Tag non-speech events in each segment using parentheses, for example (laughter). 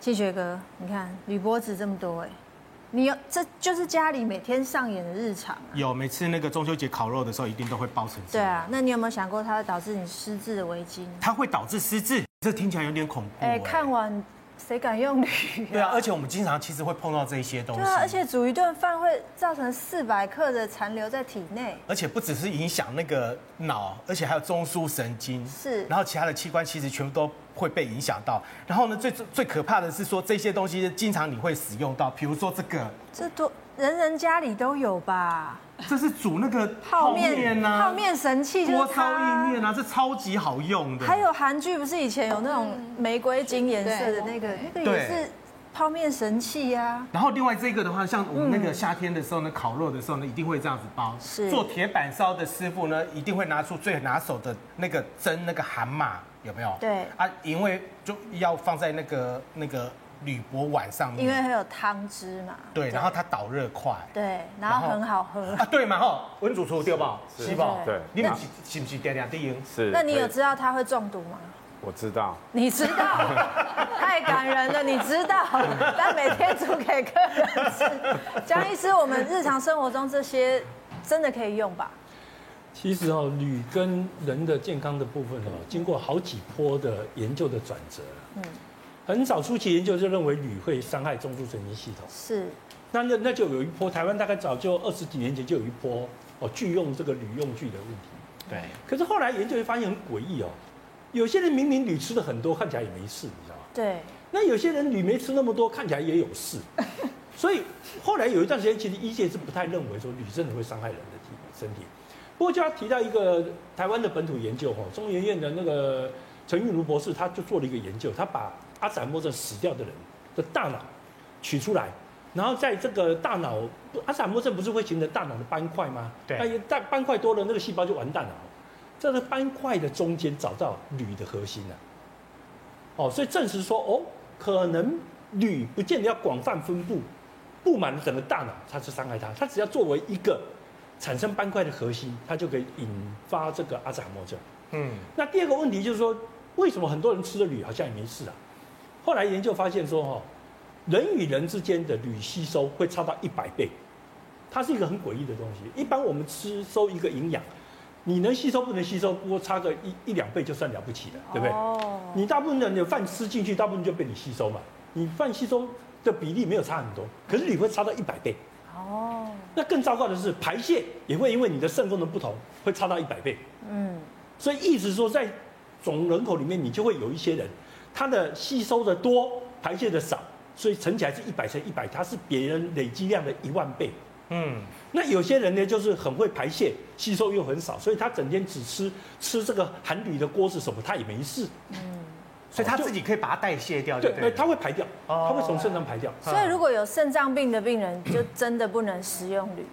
庆学哥，你看铝箔纸这么多哎，你有这就是家里每天上演的日常啊。有，每次那个中秋节烤肉的时候，一定都会包成。对啊，那你有没有想过它会导致你失智的危机？它会导致失智，这听起来有点恐怖。哎，看完。谁敢用铝？对啊，而且我们经常其实会碰到这些东西。对啊，而且煮一顿饭会造成四百克的残留在体内。而且不只是影响那个脑，而且还有中枢神经。是。然后其他的器官其实全部都会被影响到。然后呢，最最可怕的是说这些东西经常你会使用到，比如说这个。这多人人家里都有吧？这是煮那个泡面呐，泡面神器就是锅烧意面啊，这超级好用的。还有韩剧不是以前有那种玫瑰金颜色的那个，那个也是泡面神器呀。然后另外这个的话，像我们那个夏天的时候呢，烤肉的时候呢，一定会这样子包。是。做铁板烧的师傅呢，一定会拿出最拿手的那个蒸那个韩麻，有没有？对。啊，因为就要放在那个那个。铝箔碗上面，因为还有汤汁嘛。对，然后它导热快。对，然后很好喝。啊，对嘛吼，温主厨对不？是吧？对。你们是不是点点滴？是。那你有知道它会中毒吗？我知道。你知道？(laughs) 太感人了，你知道？但每天煮给客人吃。江医师，我们日常生活中这些真的可以用吧？其实哦，铝跟人的健康的部分哦，经过好几波的研究的转折。嗯。很早初期研究就认为铝会伤害中枢神经系统，是，那那那就有一波，台湾大概早就二十几年前就有一波哦，拒用这个铝用具的问题。对。可是后来研究会发现很诡异哦，有些人明明铝吃的很多，看起来也没事，你知道吗？对。那有些人铝没吃那么多，看起来也有事。(laughs) 所以后来有一段时间，其实医界是不太认为说铝真的会伤害人的体身体。不过就要提到一个台湾的本土研究哈，中研院的那个陈玉如博士，他就做了一个研究，他把阿兹海默症死掉的人的大脑取出来，然后在这个大脑，阿兹海默症不是会形成大脑的斑块吗？对。那大斑块多了，那个细胞就完蛋了。在这斑块的中间找到铝的核心了。哦，所以证实说，哦，可能铝不见得要广泛分布，布满了整个大脑，它是伤害它。它只要作为一个产生斑块的核心，它就可以引发这个阿兹海默症。嗯。那第二个问题就是说，为什么很多人吃了铝好像也没事啊？后来研究发现说，哈，人与人之间的铝吸收会差到一百倍，它是一个很诡异的东西。一般我们吃收一个营养，你能吸收不能吸收，不过差个一一两倍就算了不起了，对不对？哦。你大部分人有饭吃进去，大部分就被你吸收嘛。你饭吸收的比例没有差很多，可是你会差到一百倍。哦。那更糟糕的是排泄也会因为你的肾功能不同，会差到一百倍。嗯。所以意思说，在总人口里面，你就会有一些人。他的吸收的多，排泄的少，所以乘起来是一百乘一百，它是别人累积量的一万倍。嗯，那有些人呢，就是很会排泄，吸收又很少，所以他整天只吃吃这个含铝的锅是什么，他也没事。嗯，所以他自己可以把它代谢掉对，对，他会排掉，他会从肾脏排掉。所以如果有肾脏病的病人，就真的不能食用铝。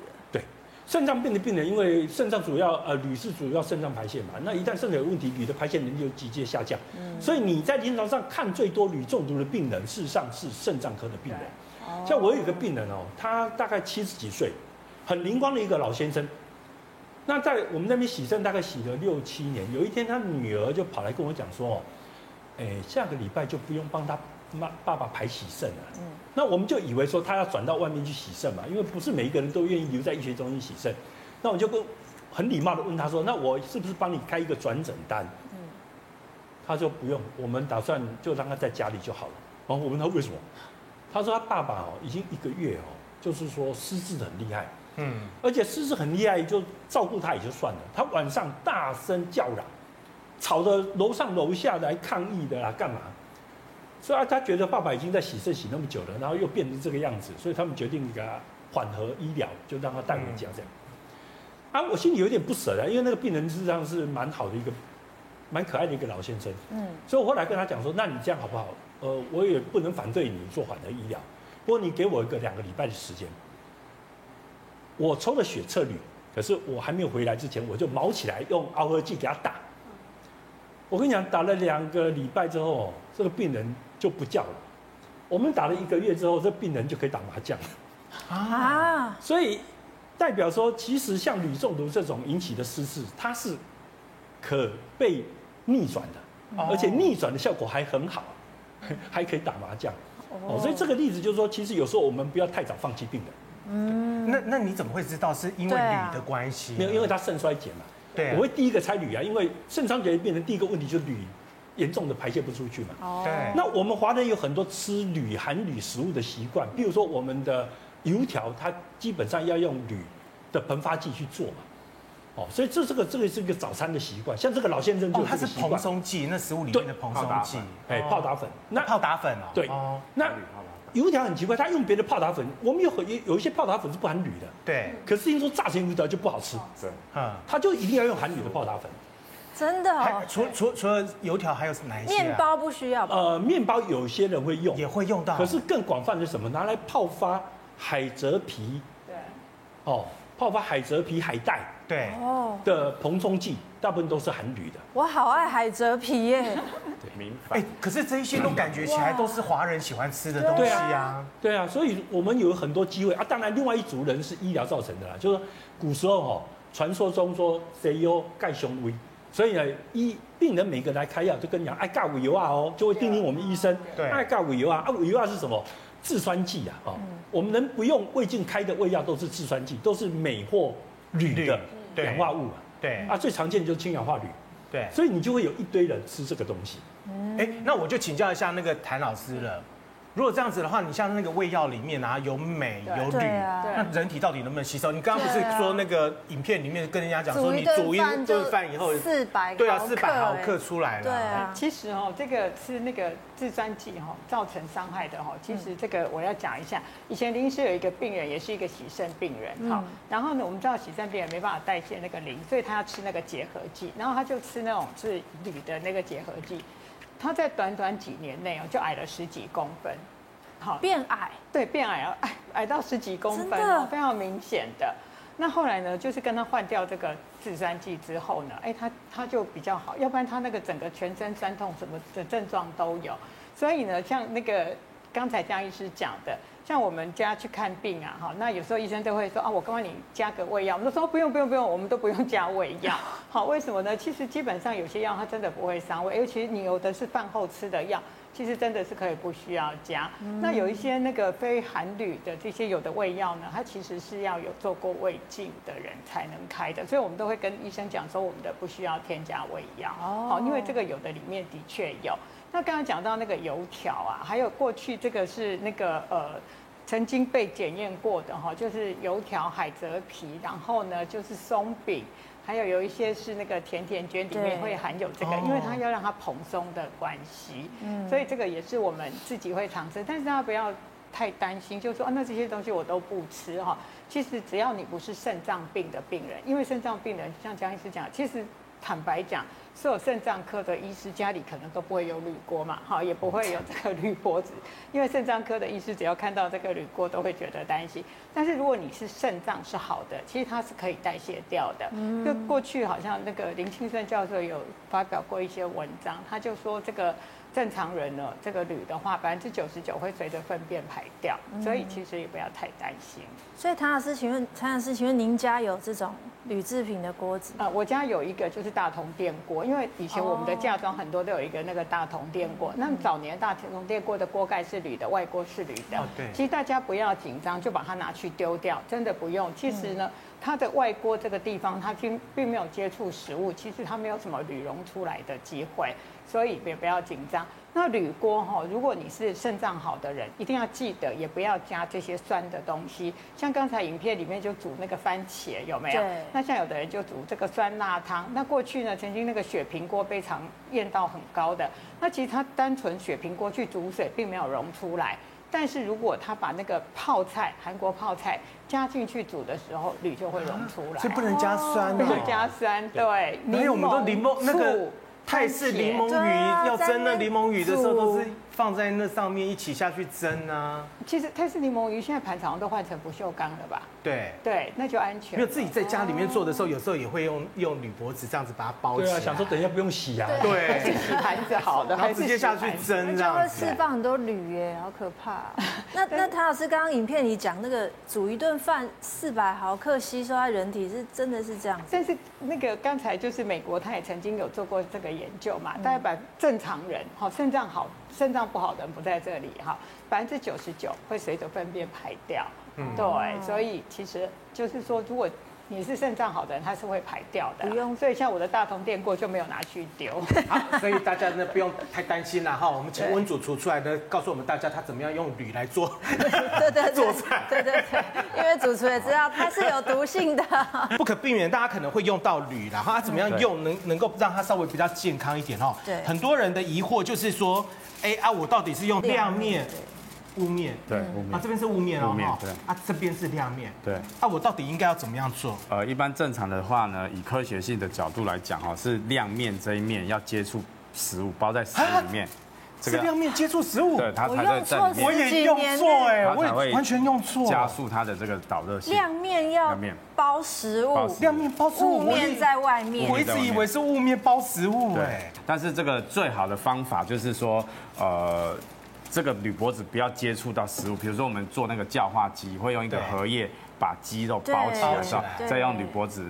肾脏病的病人，因为肾脏主要呃铝是主要肾脏排泄嘛，那一旦肾脏有问题，铝的排泄能力就急剧下降。嗯，所以你在临床上看最多铝中毒的病人，事实上是肾脏科的病人。像我有一个病人哦，他大概七十几岁，很灵光的一个老先生。那在我们那边洗肾大概洗了六七年，有一天他女儿就跑来跟我讲说，哦，哎，下个礼拜就不用帮他。妈，爸爸排洗肾了，嗯，那我们就以为说他要转到外面去洗肾嘛，因为不是每一个人都愿意留在医学中心洗肾。那我就跟很礼貌的问他说：“那我是不是帮你开一个转诊单？”嗯，他说不用，我们打算就让他在家里就好了。然后我问他为什么，他说他爸爸哦已经一个月哦，就是说失智很厉害，嗯，而且失智很厉害，就照顾他也就算了，他晚上大声叫嚷，吵得楼上楼下来抗议的啦，干嘛？所以啊，他觉得爸爸已经在洗肾洗那么久了，然后又变成这个样子，所以他们决定给他缓和医疗，就让他带回家这样。啊，我心里有点不舍的，因为那个病人事实上是蛮好的一个，蛮可爱的一个老先生。嗯，所以我后来跟他讲说，那你这样好不好？呃，我也不能反对你做缓和医疗，不过你给我一个两个礼拜的时间，我抽了血测铝，可是我还没有回来之前，我就毛起来用螯合剂给他打。我跟你讲，打了两个礼拜之后，这个病人。就不叫了。我们打了一个月之后，这病人就可以打麻将了啊！所以代表说，其实像铝中毒这种引起的失智，它是可被逆转的，而且逆转的效果还很好，(laughs) 还可以打麻将。哦，所以这个例子就是说，其实有时候我们不要太早放弃病人。嗯，那那你怎么会知道是因为铝的关系？没有，因为他肾衰竭嘛。对，我会第一个猜铝啊，因为肾衰竭的病人第一个问题就是铝严重的排泄不出去嘛。哦。对。那我们华人有很多吃铝含铝食物的习惯，比如说我们的油条，它基本上要用铝的膨发剂去做嘛。哦，所以这这个这个是一个早餐的习惯，像这个老先生就、哦、它是蓬松剂，那食物里面的蓬松剂，哎，泡打粉，那泡打粉。哦，对，哦，那油条很奇怪，他用别的泡打粉，我们有很有有一些泡打粉是不含铝的，对，可是听说炸成油条就不好吃，对，嗯，他就一定要用含铝的泡打粉，真的哦，除除除了油条还有哪一些？面包不需要吧？呃，面包有些人会用，也会用到，可是更广泛的是什么？拿来泡发海蜇皮，对，哦，泡发海蜇皮海带。对哦的膨松剂，大部分都是含铝的。我好爱海蜇皮耶。对，明白。哎，可是这一些都感觉起来都是华人喜欢吃的东西啊。对啊，所以我们有很多机会啊。当然，另外一组人是医疗造成的啦，就是古时候哈，传说中说谁有盖胸威，所以呢，医病人每个来开药就跟你讲，哎盖五油啊哦，就会叮咛我们医生，对，爱盖五油啊。啊，五油啊是什么？制酸剂啊。哦，我们能不用胃镜开的胃药都是制酸剂，都是镁或铝的。氧化物嘛，对啊，最常见的就是氢氧化铝，对，所以你就会有一堆人吃这个东西。哎，那我就请教一下那个谭老师了。如果这样子的话，你像那个胃药里面啊，有镁有铝，那人体到底能不能吸收？你刚刚不是说那个影片里面跟人家讲说，你煮一顿饭以后四百对啊，四百毫克出来了。对啊，其实哦，这个是那个制酸剂哈，造成伤害的哈，其实这个我要讲一下。以前临时有一个病人，也是一个洗肾病人，好，然后呢，我们知道洗肾病人没办法代谢那个磷，所以他要吃那个结合剂，然后他就吃那种是铝的那个结合剂。他在短短几年内哦，就矮了十几公分，好变矮，对，变矮了，矮 (laughs) 矮到十几公分哦，非常明显的。那后来呢，就是跟他换掉这个制酸剂之后呢，哎，他他就比较好，要不然他那个整个全身酸痛什么的症状都有。所以呢，像那个刚才江医师讲的。像我们家去看病啊，哈，那有时候医生都会说啊，我刚刚你加个胃药，我们都说不用不用不用，我们都不用加胃药。(laughs) 好，为什么呢？其实基本上有些药它真的不会伤胃，尤其你有的是饭后吃的药，其实真的是可以不需要加。嗯、那有一些那个非含铝的这些有的胃药呢，它其实是要有做过胃镜的人才能开的，所以我们都会跟医生讲说，我们的不需要添加胃药。哦，好，因为这个有的里面的确有。那刚刚讲到那个油条啊，还有过去这个是那个呃，曾经被检验过的哈，就是油条、海蜇皮，然后呢就是松饼，还有有一些是那个甜甜圈里面会含有这个，因为它要让它蓬松的关系，嗯，所以这个也是我们自己会常吃，但是大家不要太担心，就是说啊，那这些东西我都不吃哈。其实只要你不是肾脏病的病人，因为肾脏病人像江医师讲，其实坦白讲。所有肾脏科的医师家里可能都不会有铝锅嘛，哈，也不会有这个铝箔纸，(laughs) 因为肾脏科的医师只要看到这个铝锅都会觉得担心。但是如果你是肾脏是好的，其实它是可以代谢掉的。嗯，就过去好像那个林清顺教授有发表过一些文章，他就说这个。正常人呢，这个铝的话，百分之九十九会随着粪便排掉，所以其实也不要太担心。所以唐老师，请问唐老师，请问您家有这种铝制品的锅子？啊，我家有一个就是大同电锅，因为以前我们的嫁妆很多都有一个那个大铜电锅。那么早年大铜电锅的锅盖是铝的，外锅是铝的。对。其实大家不要紧张，就把它拿去丢掉，真的不用。其实呢，它的外锅这个地方，它并并没有接触食物，其实它没有什么铝溶出来的机会。所以也不要紧张。那铝锅哈，如果你是肾脏好的人，一定要记得，也不要加这些酸的东西。像刚才影片里面就煮那个番茄，有没有？对。那像有的人就煮这个酸辣汤。那过去呢，曾经那个雪平锅非常验到很高的。那其实它单纯雪平锅去煮水，并没有溶出来。但是如果他把那个泡菜，韩国泡菜加进去煮的时候，铝就会溶出来。是不能加酸的。不能加酸，对。因为我们都柠檬那个。泰式柠檬鱼要蒸那柠檬鱼的时候，都是放在那上面一起下去蒸啊。其实泰式柠檬鱼现在盘常都换成不锈钢了吧？对对，那就安全。没有自己在家里面做的时候，有时候也会用用铝箔纸这样子把它包起来。对啊，想说等一下不用洗啊。对，洗盘子好的，然后直接下去蒸这样。会释放很多铝耶，好可怕。(laughs) 那那谭老师刚刚影片里讲那个煮一顿饭四百毫克吸收在人体是真的是这样？但是那个刚才就是美国他也曾经有做过这个研究嘛，大概把正常人好肾脏好。肾脏不好的人不在这里哈，百分之九十九会随着粪便排掉。嗯，对，所以其实就是说，如果你是肾脏好的人，他是会排掉的，不用。所以像我的大同电锅就没有拿去丢。(laughs) 好，所以大家呢不用太担心了哈。我们请温主厨出来呢，告诉我们大家他怎么样用铝来做，(laughs) 对对做菜，对对对。因为主厨也知道它是有毒性的，(laughs) 不可避免，大家可能会用到铝，然后它怎么样用能能够让它稍微比较健康一点哈。对。很多人的疑惑就是说，哎啊，我到底是用亮面？雾面，对，雾面。啊，这边是雾面哦，面对，啊，这边是亮面，对，啊，我到底应该要怎么样做？呃，一般正常的话呢，以科学性的角度来讲哦，是亮面这一面要接触食物，包在食物里面，这个亮面接触食物，对，它才会在里面。我也用错哎，我也完全用错，加速它的这个导热性。亮面要包食物，亮面包食物，雾面在外面。我一直以为是雾面包食物哎，但是这个最好的方法就是说，呃。这个铝箔纸不要接触到食物，比如说我们做那个叫化鸡，会用一个荷叶把鸡肉包起来，再用铝箔纸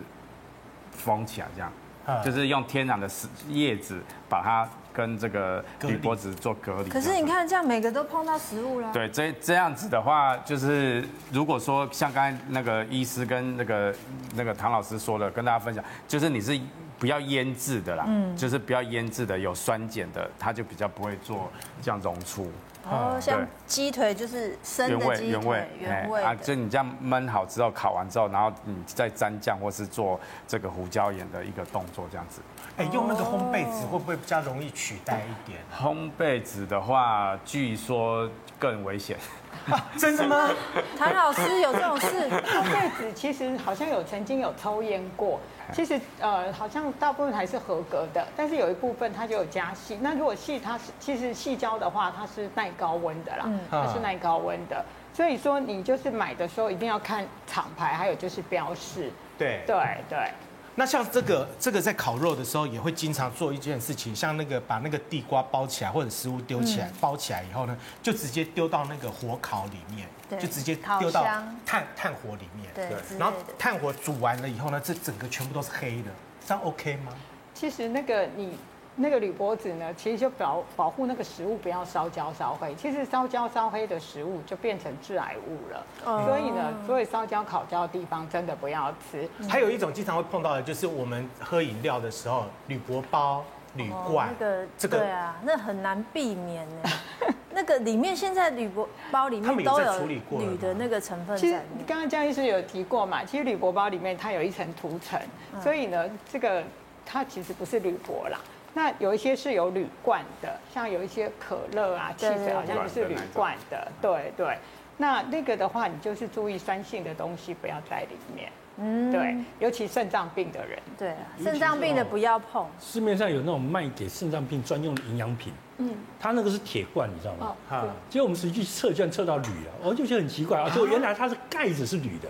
封起来，这样，就是用天然的叶子把它跟这个铝箔纸做隔离。可是你看这样每个都碰到食物了。对，这这样子的话，就是如果说像刚才那个医师跟那个那个唐老师说的，跟大家分享，就是你是。不要腌制的啦，嗯，就是不要腌制的，有酸碱的，它就比较不会做这样溶出。哦，像鸡腿就是生的鸡腿，原味，原味啊，就你这样焖好之后，烤完之后，然后你再沾酱或是做这个胡椒盐的一个动作，这样子。哎，用那个烘焙纸会不会比较容易取代一点？烘焙纸的话，据说更危险。(laughs) 真的吗？(laughs) 谭老师有这种事？烘焙纸其实好像有曾经有抽烟过。其实呃，好像大部分还是合格的，但是有一部分它就有加细。那如果细它是其实细胶的话，它是耐高温的啦，嗯、它是耐高温的。所以说你就是买的时候一定要看厂牌，还有就是标示。对对对。那像这个这个在烤肉的时候也会经常做一件事情，像那个把那个地瓜包起来或者食物丢起来，嗯、包起来以后呢，就直接丢到那个火烤里面，对就直接丢到炭炭火里面，对，然后炭火煮完了以后呢，这整个全部都是黑的，这样 OK 吗？其实那个你。那个铝箔纸呢，其实就保保护那个食物不要烧焦烧黑。其实烧焦烧黑的食物就变成致癌物了。嗯、所以呢，所以烧焦烤焦的地方真的不要吃。还有一种经常会碰到的，就是我们喝饮料的时候，铝箔包、铝罐，哦、那个这个对啊，那很难避免呢。(laughs) 那个里面现在铝箔包里面都有铝的那个成分在。其实刚刚江医师有提过嘛，其实铝箔包里面它有一层涂层，嗯、所以呢，这个它其实不是铝箔啦。那有一些是有铝罐的，像有一些可乐啊、汽水，好像也是铝罐的。对对，那那个的话，你就是注意酸性的东西不要在里面。嗯，对，尤其肾脏病的人。对，肾脏病的不要碰。市面上有那种卖给肾脏病专用的营养品，嗯，它那个是铁罐，你知道吗？啊，结果我们实际去测，居然测到铝啊，我就觉得很奇怪啊，就原来它是盖子是铝的。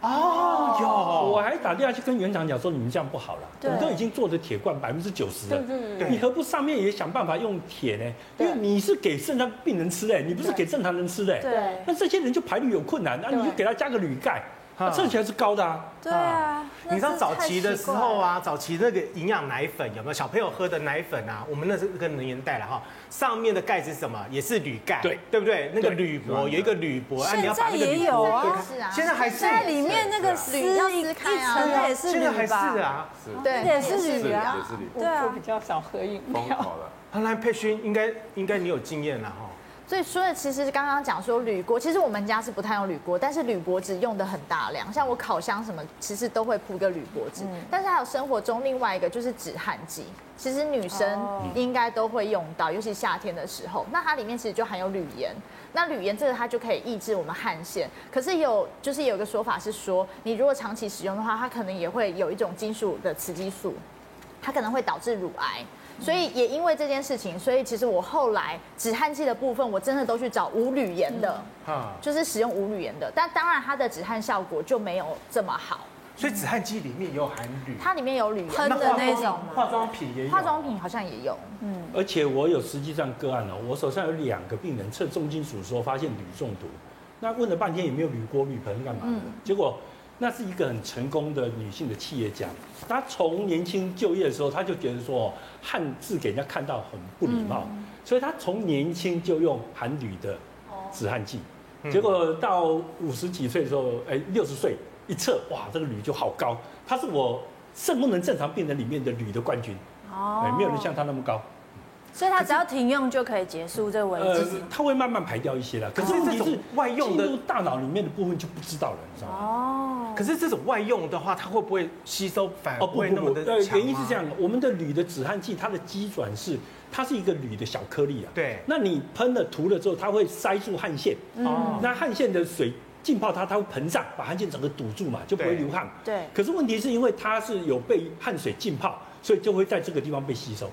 哦有，我还打电话去跟园长讲说，你们这样不好了，我们都已经做的铁罐百分之九十了，你何不上面也想办法用铁呢？因为你是给肾脏病人吃的，你不是给正常人吃的，对，那这些人就排铝有困难，那你就给他加个铝盖。它测起来是高的啊，对啊，你知道早期的时候啊，早期那个营养奶粉有没有？小朋友喝的奶粉啊？我们那是个年代了哈，上面的盖子是什么？也是铝盖，对。对不对？那个铝箔有一个铝箔，啊，你要把那个铝箔，现在还是。在里面那个铝一层也是铝吧？对，也是铝啊，对啊，我比较少喝饮料。看来佩勋应该应该你有经验了哈。所以说，其实刚刚讲说铝锅，其实我们家是不太用铝锅，但是铝箔纸用的很大量。像我烤箱什么，其实都会铺一个铝箔纸。嗯、但是还有生活中另外一个就是止汗剂，其实女生应该都会用到，尤其夏天的时候。那它里面其实就含有铝盐，那铝盐这个它就可以抑制我们汗腺。可是有就是有一个说法是说，你如果长期使用的话，它可能也会有一种金属的雌激素，它可能会导致乳癌。所以也因为这件事情，所以其实我后来止汗剂的部分，我真的都去找无铝盐的，就是使用无铝盐的。但当然它的止汗效果就没有这么好。所以止汗剂里面有含铝，它里面有铝喷的那种化妆品也有，化妆品好像也有。嗯，而且我有实际上个案哦，我手上有两个病人测重金属的时候发现铝中毒，那问了半天也没有铝锅、铝盆干嘛的，结果。那是一个很成功的女性的企业家，她从年轻就业的时候，她就觉得说汉字给人家看到很不礼貌，所以她从年轻就用含铝的止汗剂，结果到五十几岁的时候，哎，六十岁一测，哇，这个铝就好高，她是我肾功能正常病人里面的铝的冠军，哦，没有人像她那么高。所以它只要停用就可以结束这个危机。呃，它会慢慢排掉一些了。可是问题是外用的大脑里面的部分就不知道了，你知道吗？哦。可是这种外用的话，它会不会吸收反而不会那么的强？呃，原因是这样的，我们的铝的止汗剂，它的基转是它是一个铝的小颗粒啊。对。那你喷了涂了之后，它会塞住汗腺。哦。那汗腺的水浸泡它，它会膨胀，把汗腺整个堵住嘛，就不会流汗。对。可是问题是因为它是有被汗水浸泡，所以就会在这个地方被吸收。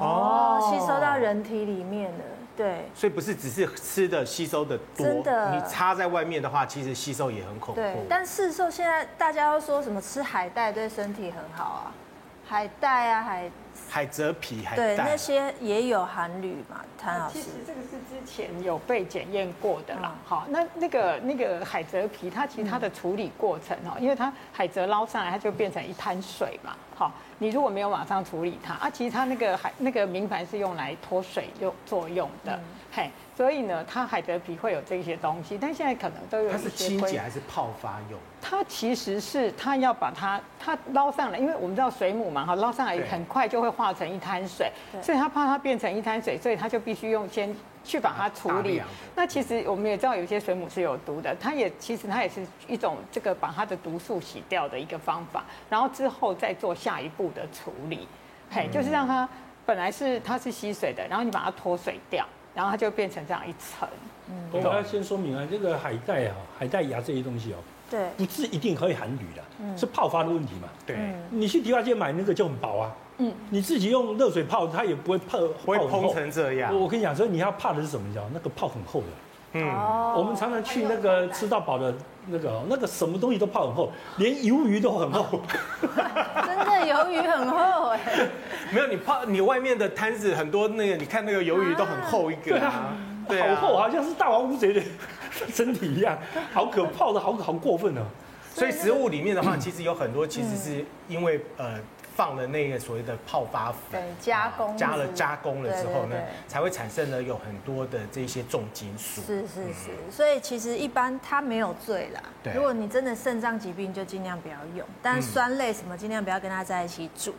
哦，吸收到人体里面的，对。所以不是只是吃的吸收的多，真的。你插在外面的话，其实吸收也很恐怖。对，但市售现在大家都说什么吃海带对身体很好啊，海带啊，海海蜇皮，海带对那些也有含铝嘛，谭老师。其实这个是之前有被检验过的啦。好，那那个那个海蜇皮，它其实它的处理过程哦，因为它海蜇捞上来，它就变成一滩水嘛，好。你如果没有马上处理它啊，其实它那个海那个明矾是用来脱水用作用的，嗯、嘿，所以呢，它海蜇皮会有这些东西，但现在可能都有一些。它是清洁还是泡发用？它其实是它要把它它捞上来，因为我们知道水母嘛，哈，捞上来很快就会化成一滩水，所以他怕它变成一滩水，所以他就必须用先。去把它处理。那其实我们也知道，有些水母是有毒的，它也其实它也是一种这个把它的毒素洗掉的一个方法，然后之后再做下一步的处理，嘿，就是让它本来是它是吸水的，然后你把它脱水掉，然后它就变成这样一层。嗯，我要先说明啊，这个海带啊，海带芽这些东西哦，对，不是一定可以含铝的，是泡发的问题嘛。对，你去迪化街买那个就很薄啊。嗯，你自己用热水泡，它也不会泡，不会膨成这样。我跟你讲，所以你要怕的是什么？你知道那个泡很厚的。嗯，我们常常去那个吃到饱的那个，那个什么东西都泡很厚，连鱿鱼都很厚。(laughs) 真的鱿鱼很厚哎。(laughs) 没有你泡，你外面的摊子很多，那个你看那个鱿鱼都很厚一个。啊，对啊，好厚，好像是大王乌贼的 (laughs) 身体一样，好可泡的好好过分哦。所以食物里面的话，其实有很多其实是因为呃。放了那个所谓的泡发粉，对加工加了加工了之后呢，才会产生了有很多的这些重金属。是是是，所以其实一般它没有罪啦。对如果你真的肾脏疾病，就尽量不要用。但酸类什么尽量不要跟它在一起煮。